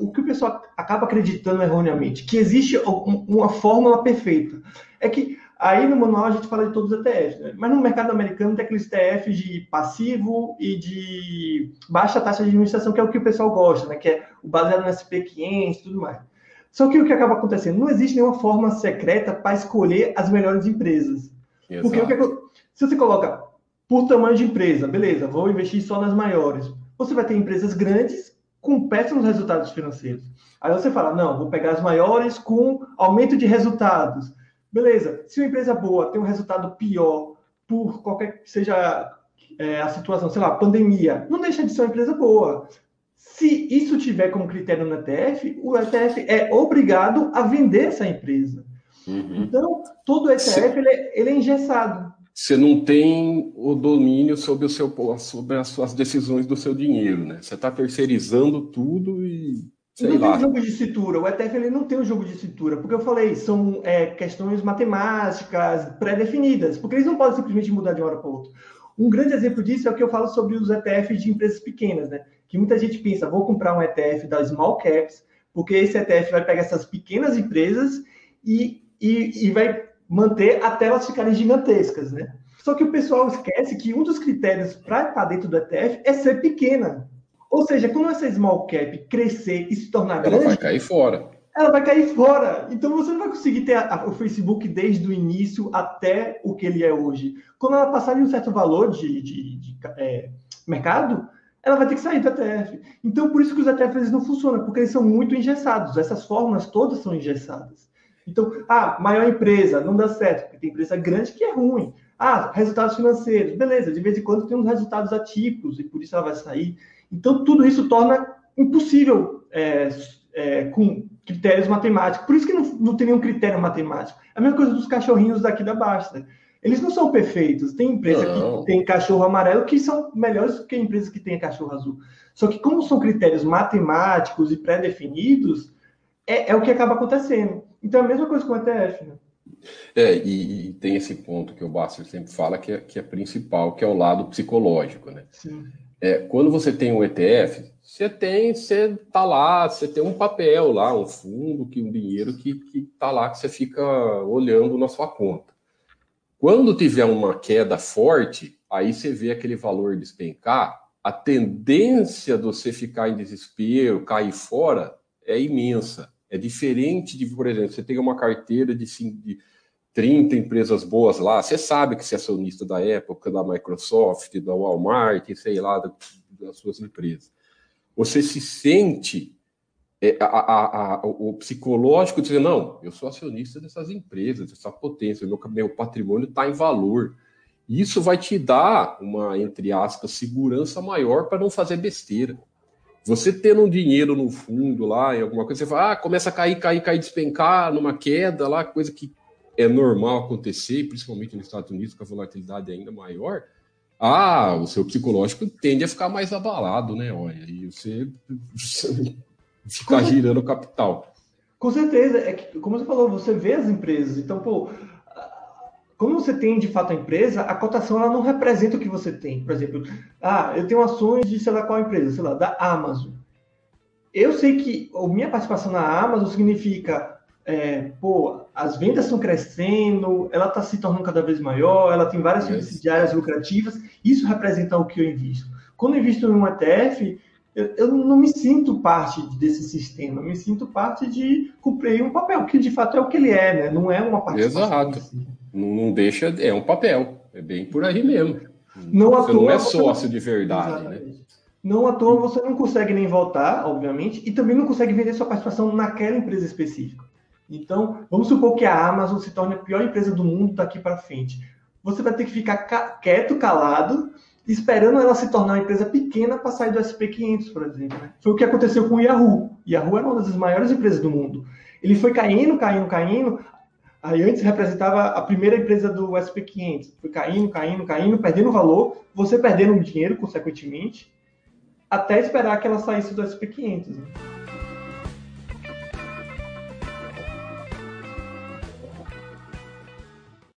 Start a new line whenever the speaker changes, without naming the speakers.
o que o pessoal acaba acreditando erroneamente, que existe uma fórmula perfeita. É que aí no manual a gente fala de todos os ETFs, né? mas no mercado americano tem aqueles ETFs de passivo e de baixa taxa de administração, que é o que o pessoal gosta, né? que é o baseado no SP500 e tudo mais. Só que o que acaba acontecendo? Não existe nenhuma forma secreta para escolher as melhores empresas. Exato. Porque o que, é se você coloca por tamanho de empresa, beleza, vou investir só nas maiores. Você vai ter empresas grandes com péssimos resultados financeiros. Aí você fala, não, vou pegar as maiores com aumento de resultados. Beleza, se uma empresa boa tem um resultado pior por qualquer que seja é, a situação, sei lá, pandemia, não deixa de ser uma empresa boa. Se isso tiver como critério no ETF, o ETF é obrigado a vender essa empresa. Uhum. Então, todo ETF ele é, ele é engessado
você não tem o domínio sobre, o seu, sobre as suas decisões do seu dinheiro, né? Você está terceirizando tudo e sei
não
lá.
tem jogo de cintura. O ETF ele não tem um jogo de cintura, porque eu falei, são é, questões matemáticas pré-definidas, porque eles não podem simplesmente mudar de uma hora para outra. Um grande exemplo disso é o que eu falo sobre os ETFs de empresas pequenas, né? Que muita gente pensa, vou comprar um ETF da Small Caps, porque esse ETF vai pegar essas pequenas empresas e, e, e vai manter até elas ficarem gigantescas, né? Só que o pessoal esquece que um dos critérios para estar dentro do ETF é ser pequena. Ou seja, quando essa small cap crescer e se tornar
ela
grande...
Ela vai cair fora.
Ela vai cair fora. Então você não vai conseguir ter a, a, o Facebook desde o início até o que ele é hoje. Quando ela passar de um certo valor de, de, de é, mercado, ela vai ter que sair do ETF. Então, por isso que os ETFs não funcionam, porque eles são muito engessados. Essas fórmulas todas são engessadas. Então, ah, maior empresa, não dá certo, porque tem empresa grande que é ruim. Ah, resultados financeiros, beleza, de vez em quando tem uns resultados atípicos e por isso ela vai sair. Então, tudo isso torna impossível é, é, com critérios matemáticos. Por isso que não, não tem nenhum critério matemático. É a mesma coisa dos cachorrinhos daqui da Basta. Eles não são perfeitos. Tem empresa não. que tem cachorro amarelo que são melhores do que empresas que têm cachorro azul. Só que, como são critérios matemáticos e pré-definidos, é, é o que acaba acontecendo. Então é a mesma coisa com o ETF, né?
É, e, e, tem esse ponto que o Basser sempre fala que é, que é principal, que é o lado psicológico, né? Sim. É, quando você tem um ETF, você tem, você tá lá, você tem um papel lá, um fundo, que um dinheiro que, que tá lá, que você fica olhando na sua conta. Quando tiver uma queda forte, aí você vê aquele valor despencar, a tendência de você ficar em desespero, cair fora, é imensa. É diferente de, por exemplo, você tem uma carteira de, de 30 empresas boas lá, você sabe que você é acionista da época, da Microsoft, da Walmart, sei lá, das suas empresas. Você se sente é, a, a, a, o psicológico dizer, não, eu sou acionista dessas empresas, dessa potência, meu, meu patrimônio está em valor. Isso vai te dar uma, entre aspas, segurança maior para não fazer besteira. Você tendo um dinheiro no fundo lá, em alguma coisa, você fala, ah, começa a cair, cair, cair, despencar numa queda lá, coisa que é normal acontecer, principalmente nos Estados Unidos, com a volatilidade ainda maior. Ah, o seu psicológico tende a ficar mais abalado, né? Olha, e você, ficar girando o capital.
Com certeza, é que, como você falou, você vê as empresas, então, pô, como você tem de fato a empresa, a cotação ela não representa o que você tem. Por exemplo, ah, eu tenho ações de sei lá qual empresa, sei lá, da Amazon. Eu sei que a minha participação na Amazon significa, é, pô, as vendas estão crescendo, ela está se tornando cada vez maior, ela tem várias subsidiárias lucrativas, isso representa o que eu invisto. Quando eu invisto em um ETF, eu, não me sinto parte desse sistema, eu me sinto parte de cumprir um papel, que de fato é o que ele é, né? Não é uma
participação. Exato. Assim. Não, não deixa, é um papel. É bem por aí mesmo. Não você toa, não é sócio de verdade, né?
Não à toa você não consegue nem votar, obviamente, e também não consegue vender sua participação naquela empresa específica. Então, vamos supor que a Amazon se torne a pior empresa do mundo daqui para frente. Você vai ter que ficar quieto, calado, esperando ela se tornar uma empresa pequena para sair do SP500, por exemplo. Né? Foi o que aconteceu com o Yahoo. Yahoo era uma das maiores empresas do mundo. Ele foi caindo, caindo, caindo, Aí antes representava a primeira empresa do SP500, foi caindo, caindo, caindo, perdendo valor, você perdendo dinheiro, consequentemente, até esperar que ela saísse do SP500. Né?